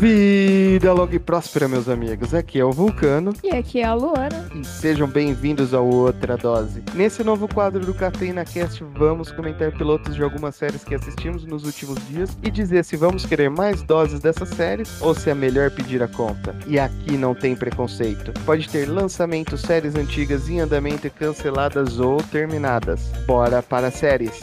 Vida longa e próspera, meus amigos. Aqui é o Vulcano. E aqui é a Luana. E sejam bem-vindos ao Outra Dose. Nesse novo quadro do Cafeína Cast, vamos comentar pilotos de algumas séries que assistimos nos últimos dias e dizer se vamos querer mais doses dessas séries ou se é melhor pedir a conta. E aqui não tem preconceito. Pode ter lançamentos, séries antigas em andamento e canceladas ou terminadas. Bora para séries.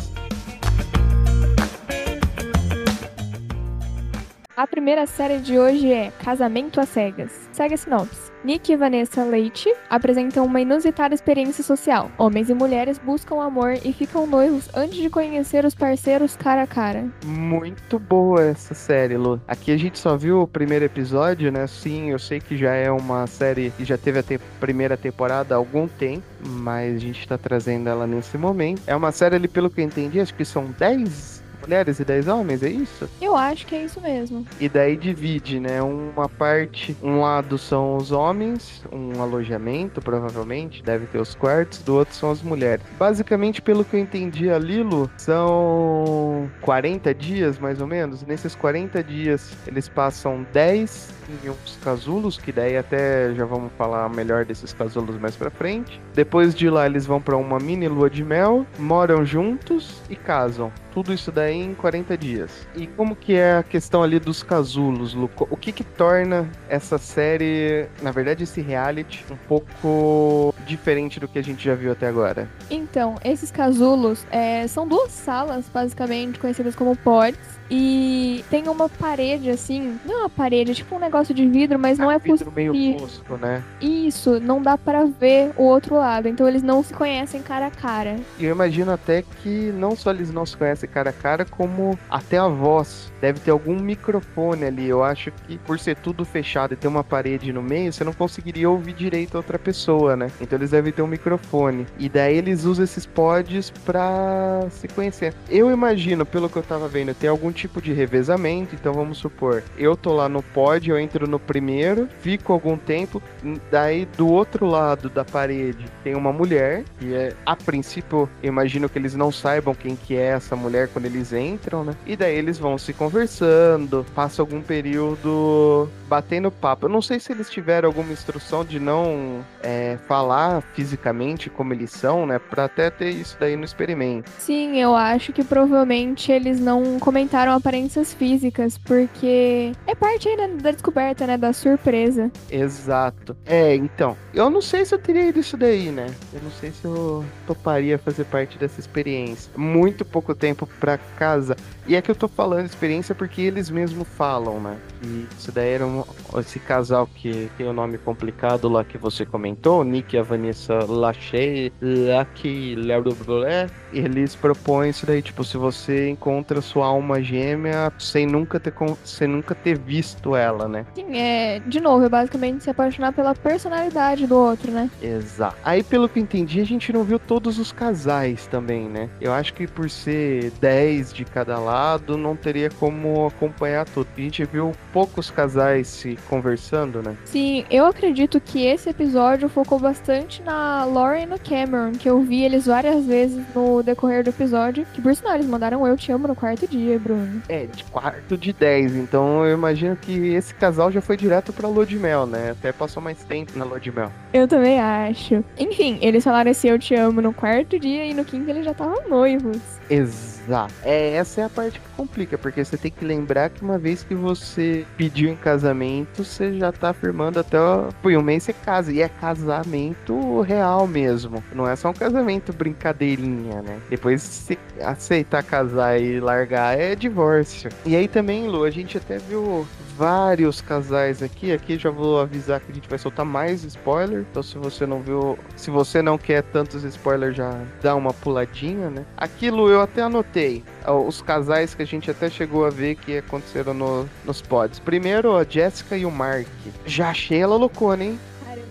A primeira série de hoje é Casamento às Cegas. Segue a sinopse. Nick e Vanessa Leite apresentam uma inusitada experiência social. Homens e mulheres buscam amor e ficam noivos antes de conhecer os parceiros cara a cara. Muito boa essa série, Lu. Aqui a gente só viu o primeiro episódio, né? Sim, eu sei que já é uma série que já teve a te primeira temporada há algum tempo, mas a gente tá trazendo ela nesse momento. É uma série ali, pelo que eu entendi, acho que são 10 mulheres e 10 homens, é isso? Eu acho que é isso mesmo. E daí divide, né? Uma parte, um lado são os homens, um alojamento, provavelmente, deve ter os quartos, do outro são as mulheres. Basicamente, pelo que eu entendi a Lilo, são 40 dias, mais ou menos. Nesses 40 dias, eles passam 10 em uns casulos, que daí até já vamos falar melhor desses casulos mais pra frente. Depois de lá, eles vão para uma mini lua de mel, moram juntos e casam. Tudo isso daí em 40 dias. E como que é a questão ali dos casulos, Luco? O que que torna essa série, na verdade esse reality, um pouco diferente do que a gente já viu até agora? Então, esses casulos é, são duas salas, basicamente, conhecidas como pods. E tem uma parede, assim, não é uma parede, é tipo um negócio de vidro, mas não é vidro possível. meio fosco, né? Isso, não dá para ver o outro lado. Então eles não se conhecem cara a cara. E eu imagino até que não só eles não se conhecem cara a cara, como até a voz. Deve ter algum microfone ali. Eu acho que por ser tudo fechado e ter uma parede no meio, você não conseguiria ouvir direito a outra pessoa, né? Então eles devem ter um microfone. E daí eles usam esses pods pra se conhecer. Eu imagino, pelo que eu tava vendo, tem algum tipo de revezamento. Então vamos supor, eu tô lá no pod, eu entro no primeiro, fico algum tempo, daí do outro lado da parede tem uma mulher, e é, a princípio, imagino que eles não saibam quem que é essa mulher quando eles entram, né? E daí eles vão se conversando, passa algum período batendo papo. Eu não sei se eles tiveram alguma instrução de não é, falar fisicamente como eles são, né? Pra até ter isso daí no experimento. Sim, eu acho que provavelmente eles não comentaram aparências físicas, porque é parte aí da, descoberta, né? Da surpresa. Exato. É, então, eu não sei se eu teria ido isso daí, né? Eu não sei se eu toparia fazer parte dessa experiência. Muito pouco tempo pra casa. E é que eu tô falando experiência porque eles mesmos falam, né? E isso daí era esse casal que tem o um nome complicado lá que você comentou, o Nick e a Vanessa Lachey, Lucky Lerblé, eles propõem isso daí, tipo, se você encontra sua alma gêmea sem nunca ter, sem nunca ter visto ela, né? Sim, é, de novo, é basicamente se apaixonar pela personalidade do outro, né? Exato. Aí, pelo que entendi, a gente não viu todos os casais também, né? Eu acho que por ser 10 de cada lado, não teria como acompanhar tudo. A gente viu poucos casais se conversando, né? Sim, eu acredito que esse episódio focou bastante na Lauren e no Cameron, que eu vi eles várias vezes no decorrer do episódio. Que por sinal, eles mandaram Eu Te Amo no quarto dia, Bruno. É, de quarto de 10. Então eu imagino que esse casal já foi direto pra lua de mel, né? Até passou mais tempo na lua de mel. Eu também acho. Enfim, eles falaram esse Eu Te Amo no quarto dia e no quinto eles já estavam noivos. Exato. É, essa é a parte que complica, porque você tem que lembrar que uma vez que você pediu em casamento, você já tá afirmando até foi um mês você casa. E é casamento real mesmo. Não é só um casamento brincadeirinha, né? Depois se aceitar casar e largar é divórcio. E aí também, Lu, a gente até viu vários casais aqui. Aqui já vou avisar que a gente vai soltar mais spoiler. Então se você não viu, se você não quer tantos spoilers, já dá uma puladinha, né? Aquilo eu até anotei. Os casais que a gente até chegou a ver que aconteceram no, nos pods. Primeiro, a Jessica e o Mark. Já achei ela loucona, hein?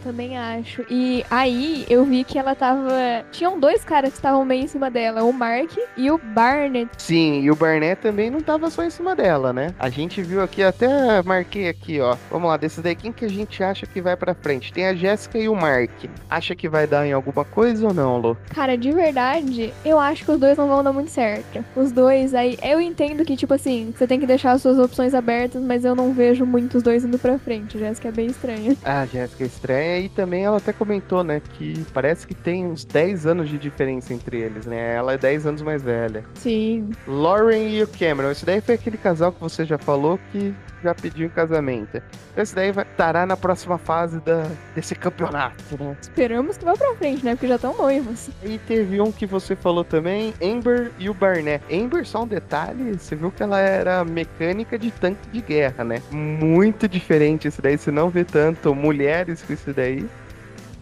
Também acho. E aí eu vi que ela tava. Tinham dois caras que estavam meio em cima dela, o Mark e o Barnett. Sim, e o Barnett também não tava só em cima dela, né? A gente viu aqui, até marquei aqui, ó. Vamos lá, desses daí, quem que a gente acha que vai pra frente? Tem a Jéssica e o Mark. Acha que vai dar em alguma coisa ou não, Lu? Cara, de verdade, eu acho que os dois não vão dar muito certo. Os dois aí. Eu entendo que, tipo assim, você tem que deixar as suas opções abertas, mas eu não vejo muito os dois indo pra frente. Jéssica é bem estranha. Ah, Jéssica é estranha e também ela até comentou, né, que parece que tem uns 10 anos de diferença entre eles, né? Ela é 10 anos mais velha. Sim. Lauren e o Cameron. Esse daí foi aquele casal que você já falou que já pediu em casamento. Esse daí vai estará na próxima fase da, desse campeonato, né? Esperamos que vá pra frente, né? Porque já estão noivos. E teve um que você falou também, Amber e o Barnett. Amber, só um detalhe, você viu que ela era mecânica de tanque de guerra, né? Muito diferente esse daí, você não vê tanto mulheres com isso daí.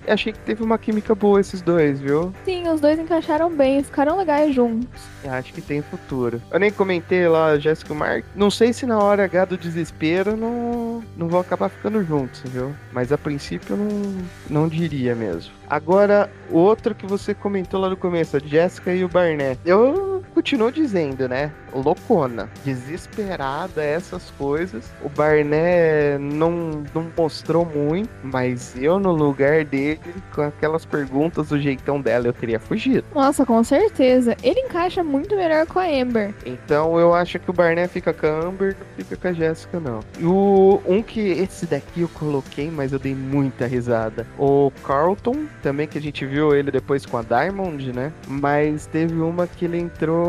Achei que teve uma química boa esses dois, viu? Sim, os dois encaixaram bem, ficaram legais juntos. Eu acho que tem futuro. Eu nem comentei lá, Jéssica e Mark. Não sei se na hora H do desespero não, não vão acabar ficando juntos, viu? Mas a princípio eu não, não diria mesmo. Agora, o outro que você comentou lá no começo, a Jéssica e o Barnett. Eu continuo dizendo, né? Loucona, desesperada, essas coisas. O Barnett não, não mostrou muito, mas eu no lugar dele, com aquelas perguntas do jeitão dela, eu teria fugido. Nossa, com certeza. Ele encaixa muito melhor com a Amber. Então eu acho que o Barnett fica com a Amber, não fica com a Jéssica, não. E o um que esse daqui eu coloquei, mas eu dei muita risada. O Carlton, também que a gente viu ele depois com a Diamond, né? Mas teve uma que ele entrou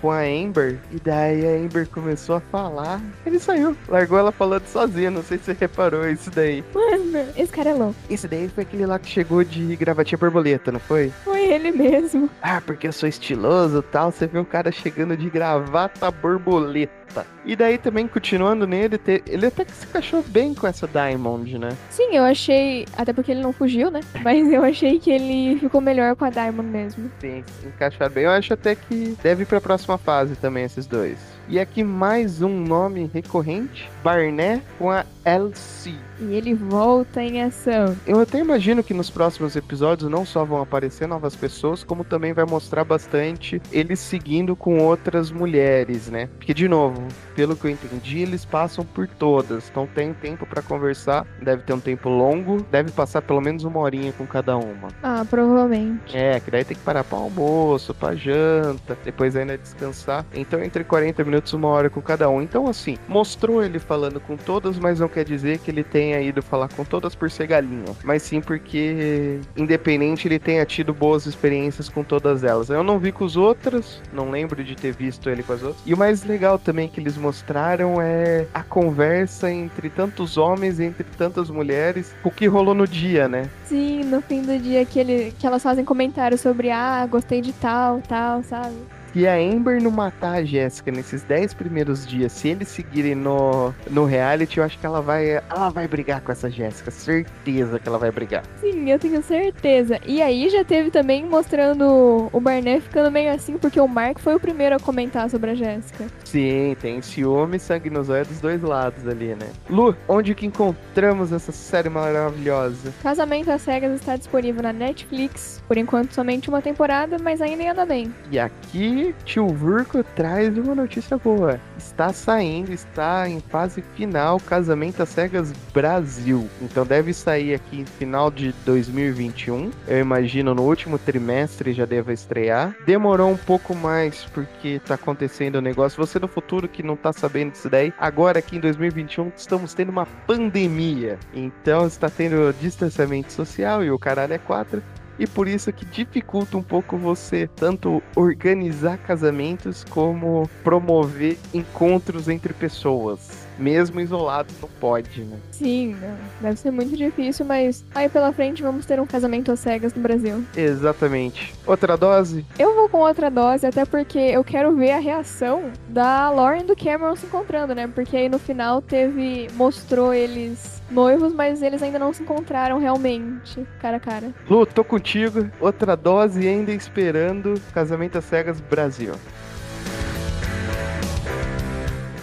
com a Amber e daí a Amber começou a falar. Ele saiu, largou ela falando sozinha. Não sei se você reparou isso daí. Mano, esse cara é louco. Esse daí foi aquele lá que chegou de gravatinha borboleta, não foi? Foi ele mesmo. Ah, porque eu sou estiloso tal. Você vê um cara chegando de gravata borboleta. E daí também, continuando nele, te- ele até que se encaixou bem com essa Diamond, né? Sim, eu achei. Até porque ele não fugiu, né? Mas eu achei que ele ficou melhor com a Diamond mesmo. Sim, se encaixar bem. Eu acho até que deve ir pra próxima fase também, esses dois. E aqui mais um nome recorrente: Barnett com a LC. E ele volta em ação. Eu até imagino que nos próximos episódios não só vão aparecer novas pessoas, como também vai mostrar bastante eles seguindo com outras mulheres, né? Porque, de novo, pelo que eu entendi, eles passam por todas. Então tem tempo pra conversar, deve ter um tempo longo, deve passar pelo menos uma horinha com cada uma. Ah, provavelmente. É, que daí tem que parar pra almoço, pra janta, depois ainda descansar. Então, entre 40 minutos e uma hora com cada um. Então, assim, mostrou ele falando com todas, mas não quer dizer que ele tenha ido falar com todas por ser galinha. Mas sim porque, independente, ele tenha tido boas experiências com todas elas. Eu não vi com os outros, não lembro de ter visto ele com as outras. E o mais legal também que eles mostraram é a conversa entre tantos homens, entre tantas mulheres, o que rolou no dia, né? Sim, no fim do dia que, ele, que elas fazem comentários sobre, ah, gostei de tal, tal, sabe? Se a Amber não matar a Jéssica nesses 10 primeiros dias, se eles seguirem no, no reality, eu acho que ela vai, ela vai brigar com essa Jéssica. Certeza que ela vai brigar. Sim, eu tenho certeza. E aí já teve também mostrando o Barnett ficando meio assim, porque o Mark foi o primeiro a comentar sobre a Jéssica. Sim, tem ciúme e sangue nos olhos dos dois lados ali, né? Lu, onde que encontramos essa série maravilhosa? Casamento às Cegas está disponível na Netflix. Por enquanto, somente uma temporada, mas ainda anda bem. E aqui, tio Vurko traz uma notícia boa. Está saindo, está em fase final, Casamento às Cegas Brasil. Então deve sair aqui final de 2021. Eu imagino no último trimestre já deva estrear. Demorou um pouco mais porque tá acontecendo o negócio. Você no futuro que não tá sabendo disso daí, agora aqui em 2021 estamos tendo uma pandemia. Então está tendo distanciamento social e o caralho é quatro e por isso que dificulta um pouco você tanto organizar casamentos como promover encontros entre pessoas. Mesmo isolados não pode, né? Sim, não. deve ser muito difícil, mas aí pela frente vamos ter um casamento às cegas no Brasil. Exatamente. Outra dose? Eu vou com outra dose, até porque eu quero ver a reação da Lauren e do Cameron se encontrando, né? Porque aí no final teve. mostrou eles noivos, mas eles ainda não se encontraram realmente, cara a cara. Lu, tô contigo. Outra dose ainda esperando Casamento às Cegas Brasil.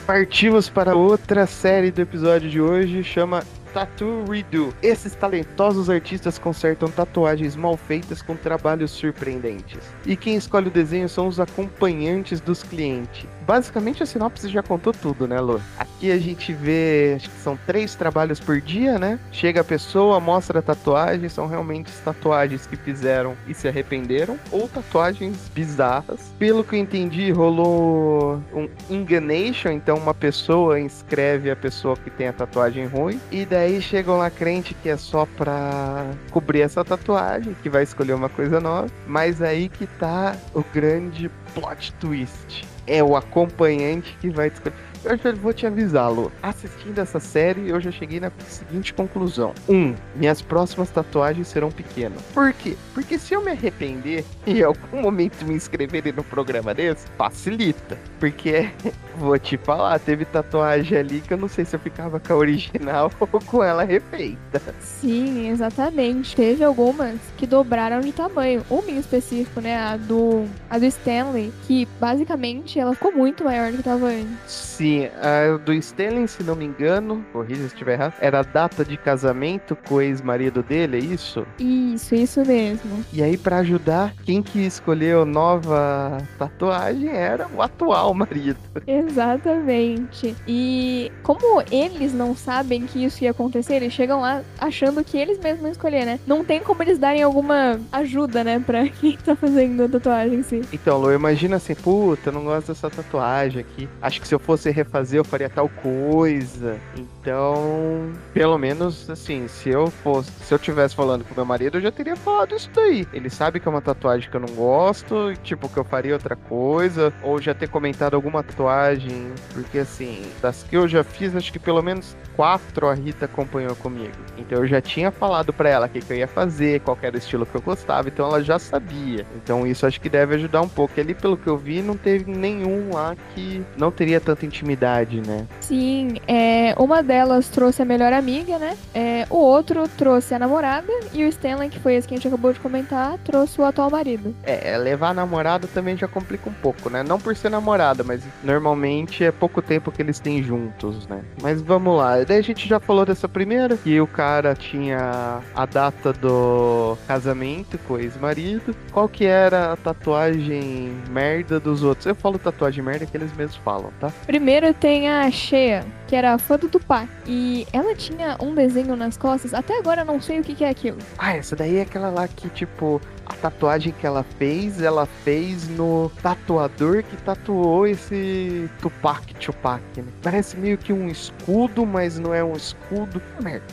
Partimos para outra série do episódio de hoje, chama Tattoo Redo. Esses talentosos artistas consertam tatuagens mal feitas com trabalhos surpreendentes. E quem escolhe o desenho são os acompanhantes dos clientes. Basicamente a sinopse já contou tudo, né, Lu? Aqui a gente vê, acho que são três trabalhos por dia, né? Chega a pessoa, mostra a tatuagem, são realmente tatuagens que fizeram e se arrependeram, ou tatuagens bizarras. Pelo que eu entendi, rolou um enganation, então uma pessoa inscreve a pessoa que tem a tatuagem ruim, e daí chegam lá crente que é só pra cobrir essa tatuagem, que vai escolher uma coisa nova, mas aí que tá o grande plot twist é o acompanhante que vai escolher. Eu já vou te avisar, Lu. Assistindo essa série, eu já cheguei na seguinte conclusão. Um, minhas próximas tatuagens serão pequenas. Por quê? Porque se eu me arrepender e em algum momento me inscreverem no programa desse, facilita. Porque, vou te falar, teve tatuagem ali que eu não sei se eu ficava com a original ou com ela refeita. Sim, exatamente. Teve algumas que dobraram de tamanho. Uma em específico, né? A do, a do Stanley, que basicamente ela ficou muito maior do que tava antes. Sim, a do Stanley, se não me engano, corrija se estiver errado, era a data de casamento com o ex-marido dele, é isso? Isso, isso mesmo. E aí, para ajudar, quem que escolheu nova tatuagem era o atual marido. Exatamente. E como eles não sabem que isso ia acontecer, eles chegam lá achando que eles mesmos vão escolher, né? Não tem como eles darem alguma ajuda, né, pra quem tá fazendo a tatuagem em si. Então, Lu, imagina assim, puta, eu não gosto dessa tatuagem aqui. Acho que se eu fosse refazer, eu faria tal coisa. Então, pelo menos, assim, se eu fosse, se eu tivesse falando com meu marido, eu já teria falado isso daí. Ele sabe que é uma tatuagem que eu não gosto, tipo, que eu faria outra coisa, ou já ter comentado alguma tatuagem, porque assim, das que eu já fiz, acho que pelo menos quatro a Rita acompanhou comigo. Então eu já tinha falado para ela o que, que, eu ia fazer, qual era o estilo que eu gostava, então ela já sabia. Então isso acho que deve ajudar um pouco. Ali, pelo que eu vi, não teve nenhum lá que não teria tanta intimidade, né? Sim, é, uma delas trouxe a melhor amiga, né? É, o outro trouxe a namorada e o Stanley, que foi esse que a gente acabou de comentar, trouxe o atual marido. É, levar a namorada também já complica um pouco, né? Não por ser namorada, mas normalmente é pouco tempo que eles têm juntos, né? Mas vamos lá. Daí a gente já falou dessa primeira, que o cara tinha a data do casamento com o ex-marido. Qual que era a tatuagem merda dos outros? Eu falo tatuagem merda que eles mesmos falam, tá? Primeiro tem a Shea, que era fã do Tupac. E ela tinha um desenho nas costas. Até agora eu não sei o que, que é aquilo. Ah, essa daí é aquela lá que, tipo, a tatuagem que ela fez, ela fez no tatuador que tatuou esse Tupac Tupac, né? Parece meio que um escudo, mas não é um escudo.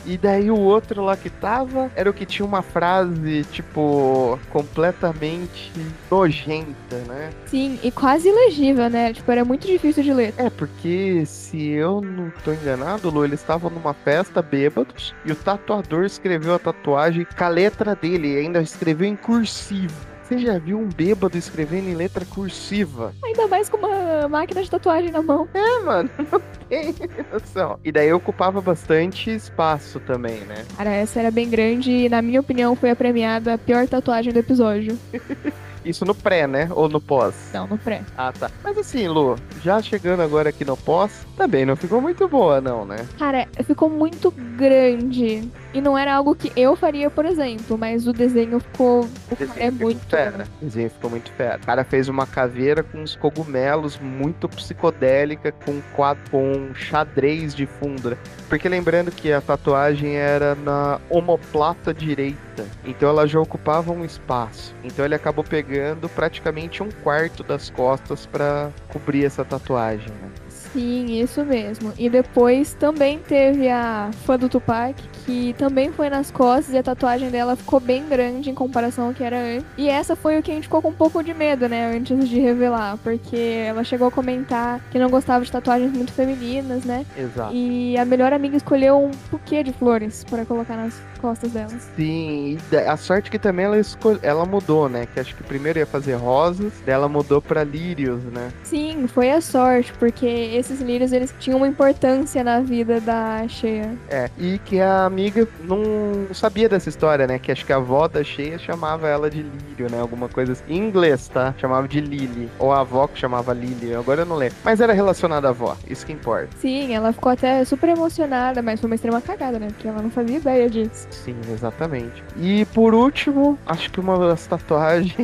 E daí o outro lá que tava era o que tinha uma frase, tipo, completamente nojenta, né? Sim, e quase ilegível, né? Tipo, era muito difícil de ler. É, porque se eu não tô enganado, Lu, eles estavam numa festa bêbados e o tatuador escreveu a tatuagem com a letra dele e ainda escreveu em cursivo. Você já viu um bêbado escrevendo em letra cursiva? Ainda mais com uma máquina de tatuagem na mão. É, mano, não tem noção. E daí ocupava bastante espaço também, né? Cara, essa era bem grande e, na minha opinião, foi a premiada a pior tatuagem do episódio. Isso no pré, né? Ou no pós? Não, no pré. Ah, tá. Mas assim, Lu, já chegando agora aqui no pós, também não ficou muito boa, não, né? Cara, ficou muito grande. E não era algo que eu faria, por exemplo, mas o desenho ficou. O desenho é muito. fera. O desenho ficou muito fera. O cara fez uma caveira com uns cogumelos muito psicodélica, com quadro, com xadrez de fundo. Porque lembrando que a tatuagem era na omoplata direita. Então ela já ocupava um espaço. Então ele acabou pegando praticamente um quarto das costas para cobrir essa tatuagem. Né? Sim, isso mesmo. E depois também teve a fã do Tupac, que também foi nas costas e a tatuagem dela ficou bem grande em comparação ao que era antes. E essa foi o que a gente ficou com um pouco de medo, né, antes de revelar, porque ela chegou a comentar que não gostava de tatuagens muito femininas, né? Exato. E a melhor amiga escolheu um buquê de flores para colocar nas costas dela. Sim, a sorte que também ela, escol... ela mudou, né? Que acho que primeiro ia fazer rosas, daí ela mudou pra lírios, né? Sim, foi a sorte, porque esses lírios eles tinham uma importância na vida da Cheia. É, e que a amiga não sabia dessa história, né? Que acho que a avó da Cheia chamava ela de Lírio, né? Alguma coisa assim. Em inglês, tá? Chamava de Lily. Ou a avó que chamava Lily, agora eu não lembro. Mas era relacionada à avó, isso que importa. Sim, ela ficou até super emocionada, mas foi uma extrema cagada, né? Porque ela não fazia ideia disso. Sim, exatamente. E por último, acho que uma das tatuagens.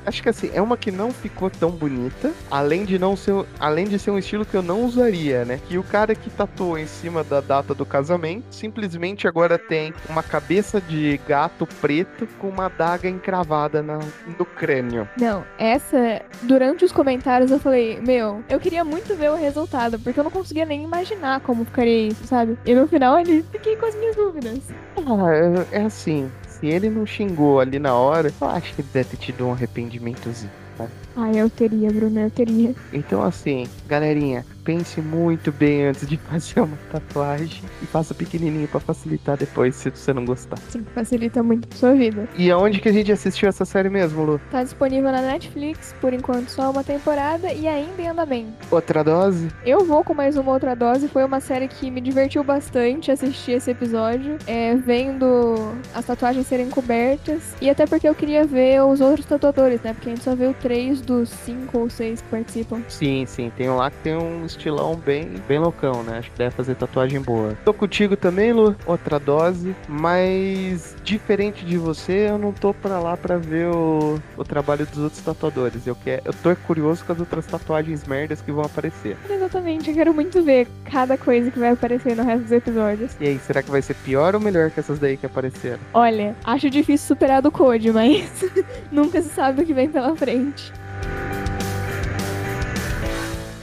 Acho que assim, é uma que não ficou tão bonita. Além de não ser. Além de ser um estilo que eu não usaria, né? Que o cara que tatuou em cima da data do casamento simplesmente agora tem uma cabeça de gato preto com uma adaga encravada na, no crânio. Não, essa, durante os comentários eu falei, meu, eu queria muito ver o resultado, porque eu não conseguia nem imaginar como ficaria isso, sabe? E no final ele fiquei com as minhas dúvidas. Ah, é, assim, se ele não xingou ali na hora, eu acho que ele deve ter tido um arrependimentozinho. Tá? Ah, eu teria, Bruno, eu teria. Então, assim, galerinha, pense muito bem antes de fazer uma tatuagem e faça pequenininho pra facilitar depois, se você não gostar. Sim, facilita muito a sua vida. E aonde que a gente assistiu essa série mesmo, Lu? Tá disponível na Netflix, por enquanto só uma temporada e ainda em andamento. Outra dose? Eu vou com mais uma outra dose, foi uma série que me divertiu bastante assistir esse episódio, é, vendo as tatuagens serem cobertas e até porque eu queria ver os outros tatuadores, né? Porque a gente só viu três dos cinco ou seis que participam. Sim, sim, tem um lá que tem um estilão bem, bem loucão, né? Acho que deve fazer tatuagem boa. Tô contigo também, Lu, outra dose, mas diferente de você, eu não tô pra lá pra ver o, o trabalho dos outros tatuadores. Eu, quero, eu tô curioso com as outras tatuagens merdas que vão aparecer. Exatamente, eu quero muito ver cada coisa que vai aparecer no resto dos episódios. E aí, será que vai ser pior ou melhor que essas daí que apareceram? Olha, acho difícil superar do Code, mas nunca se sabe o que vem pela frente.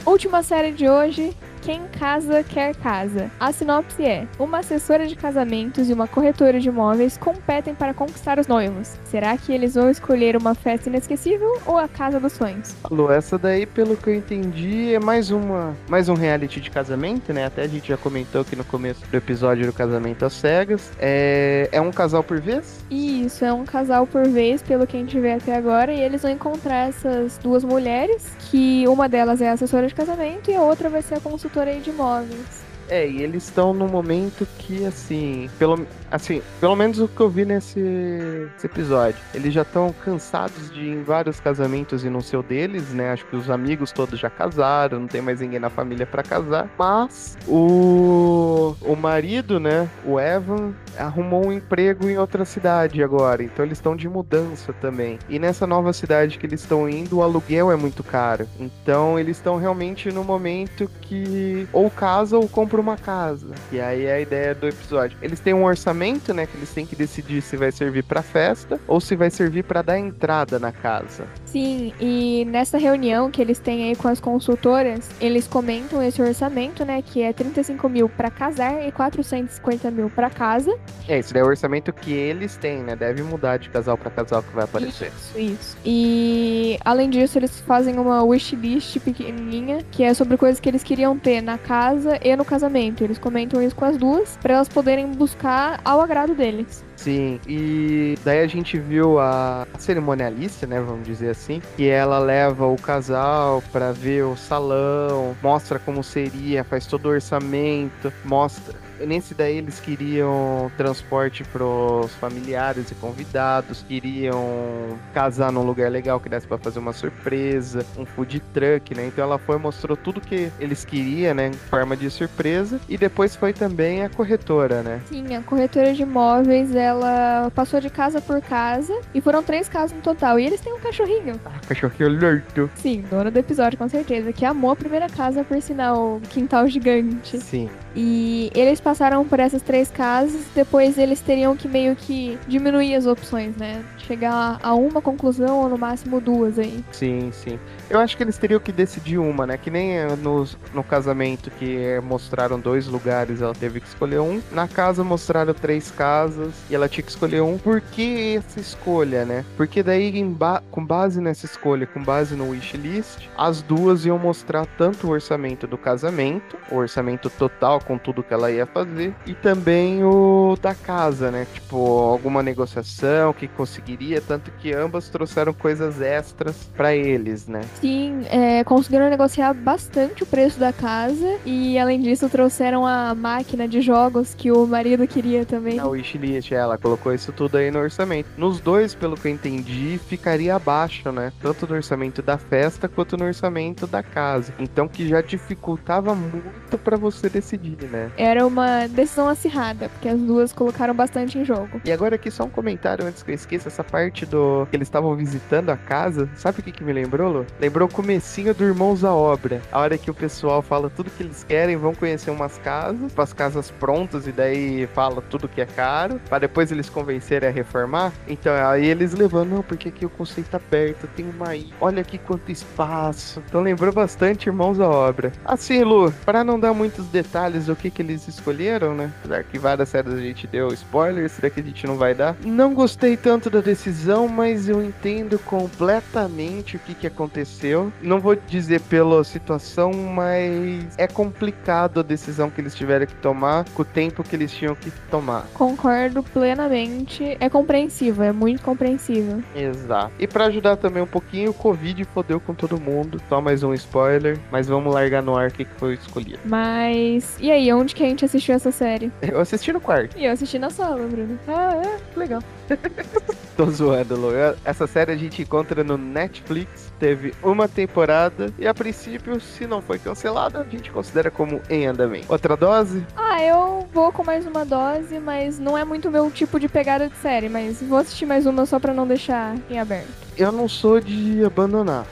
Última série de hoje, quem casa quer casa. A sinopse é: uma assessora de casamentos e uma corretora de imóveis competem para conquistar os noivos. Será que eles vão escolher uma festa inesquecível ou a casa dos sonhos? Lu, essa daí, pelo que eu entendi, é mais uma, mais um reality de casamento, né? Até a gente já comentou aqui no começo do episódio do casamento às cegas. É, é um casal por vez? Isso, é um casal por vez, pelo que a gente vê até agora, e eles vão encontrar essas duas mulheres, que uma delas é a assessora de casamento e a outra vai ser a consultora aí de imóveis. É, e eles estão num momento que, assim, pelo, assim, pelo menos o que eu vi nesse, nesse episódio, eles já estão cansados de ir em vários casamentos e não ser o deles, né? Acho que os amigos todos já casaram, não tem mais ninguém na família para casar. Mas o, o marido, né, o Evan, arrumou um emprego em outra cidade agora, então eles estão de mudança também. E nessa nova cidade que eles estão indo, o aluguel é muito caro. Então eles estão realmente no momento que ou casa ou compra uma casa. E aí é a ideia do episódio. Eles têm um orçamento, né, que eles têm que decidir se vai servir para festa ou se vai servir para dar entrada na casa. Sim, e nessa reunião que eles têm aí com as consultoras, eles comentam esse orçamento, né, que é 35 mil para casar e 450 mil para casa. É, isso daí é o orçamento que eles têm, né? Deve mudar de casal para casal que vai aparecer. Isso, isso. E além disso, eles fazem uma wishlist pequenininha, que é sobre coisas que eles queriam ter na casa e no casamento. Eles comentam isso com as duas, para elas poderem buscar ao agrado deles. Sim, e daí a gente viu a cerimonialista, né, vamos dizer assim, que ela leva o casal para ver o salão, mostra como seria, faz todo o orçamento, mostra Nesse daí eles queriam transporte pros familiares e convidados, queriam casar num lugar legal que desse para fazer uma surpresa, um food truck, né? Então ela foi mostrou tudo que eles queriam, né, em forma de surpresa, e depois foi também a corretora, né? Sim, a corretora de imóveis, ela passou de casa por casa e foram três casas no total. E eles têm um cachorrinho. Ah, cachorrinho lerto. Sim, dono do episódio, com certeza, que amou a primeira casa por sinal quintal gigante. Sim. E eles passaram por essas três casas, depois eles teriam que meio que diminuir as opções, né? Chegar a uma conclusão ou no máximo duas aí. Sim, sim. Eu acho que eles teriam que decidir uma, né? Que nem no, no casamento que mostraram dois lugares, ela teve que escolher um. Na casa mostraram três casas e ela ela tinha que escolher um. Por que essa escolha, né? Porque daí, ba com base nessa escolha, com base no wishlist, as duas iam mostrar tanto o orçamento do casamento, o orçamento total com tudo que ela ia fazer, e também o da casa, né? Tipo, alguma negociação que conseguiria, tanto que ambas trouxeram coisas extras para eles, né? Sim, é, conseguiram negociar bastante o preço da casa e além disso trouxeram a máquina de jogos que o marido queria também. A wishlist, ela colocou isso tudo aí no orçamento. Nos dois, pelo que eu entendi, ficaria abaixo, né? Tanto no orçamento da festa quanto no orçamento da casa. Então que já dificultava muito para você decidir, né? Era uma decisão acirrada, porque as duas colocaram bastante em jogo. E agora aqui só um comentário antes que eu esqueça essa parte do que eles estavam visitando a casa. Sabe o que, que me lembrou, Lu? Lembrou o comecinho do Irmãos à Obra. A hora que o pessoal fala tudo que eles querem, vão conhecer umas casas, as casas prontas e daí fala tudo que é caro, para depois eles convencerem a reformar. Então aí eles levam, não, porque aqui o conceito tá perto, tem uma ilha, olha aqui quanto espaço. Então lembrou bastante Irmãos à Obra. Assim, Lu, para não dar muitos detalhes do que que eles escolheram, né? Apesar que várias séries a gente deu spoilers, será que a gente não vai dar? Não gostei tanto da decisão, mas eu entendo completamente o que que aconteceu. Não vou dizer pela situação, mas é complicado a decisão que eles tiveram que tomar com o tempo que eles tinham que tomar. Concordo plenamente. É compreensível, é muito compreensível. Exato. E para ajudar também um pouquinho, o Covid fodeu com todo mundo. Só mais um spoiler, mas vamos largar no ar o que que foi escolhido. Mas. E aí, onde que a gente assistiu essa série? Eu assisti no quarto. E eu assisti na sala, Bruno. Ah, é? Que legal. Tô zoando, Lu. Essa série a gente encontra no Netflix. Teve uma temporada e a princípio, se não foi cancelada, a gente considera como em andamento. Outra dose? Ah, eu vou com mais uma dose, mas não é muito meu tipo de pegada de série. Mas vou assistir mais uma só pra não deixar em aberto. Eu não sou de abandonar.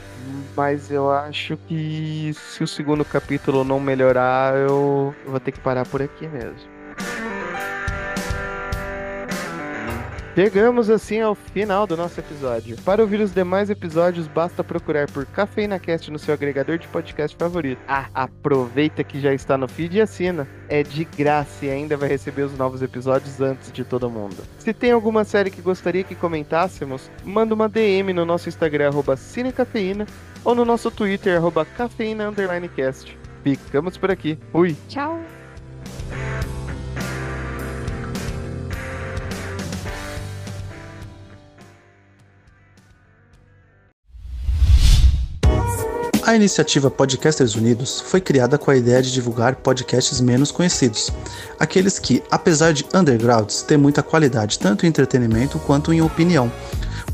Mas eu acho que se o segundo capítulo não melhorar, eu vou ter que parar por aqui mesmo. Chegamos assim ao final do nosso episódio. Para ouvir os demais episódios, basta procurar por Cafeína Cast no seu agregador de podcast favorito. Ah, aproveita que já está no feed e assina. É de graça e ainda vai receber os novos episódios antes de todo mundo. Se tem alguma série que gostaria que comentássemos, manda uma DM no nosso Instagram, arroba Cinecafeína, ou no nosso Twitter, arroba Cafeína Cast. Ficamos por aqui. Fui! Tchau! A iniciativa Podcasters Unidos foi criada com a ideia de divulgar podcasts menos conhecidos, aqueles que, apesar de undergrounds, têm muita qualidade tanto em entretenimento quanto em opinião.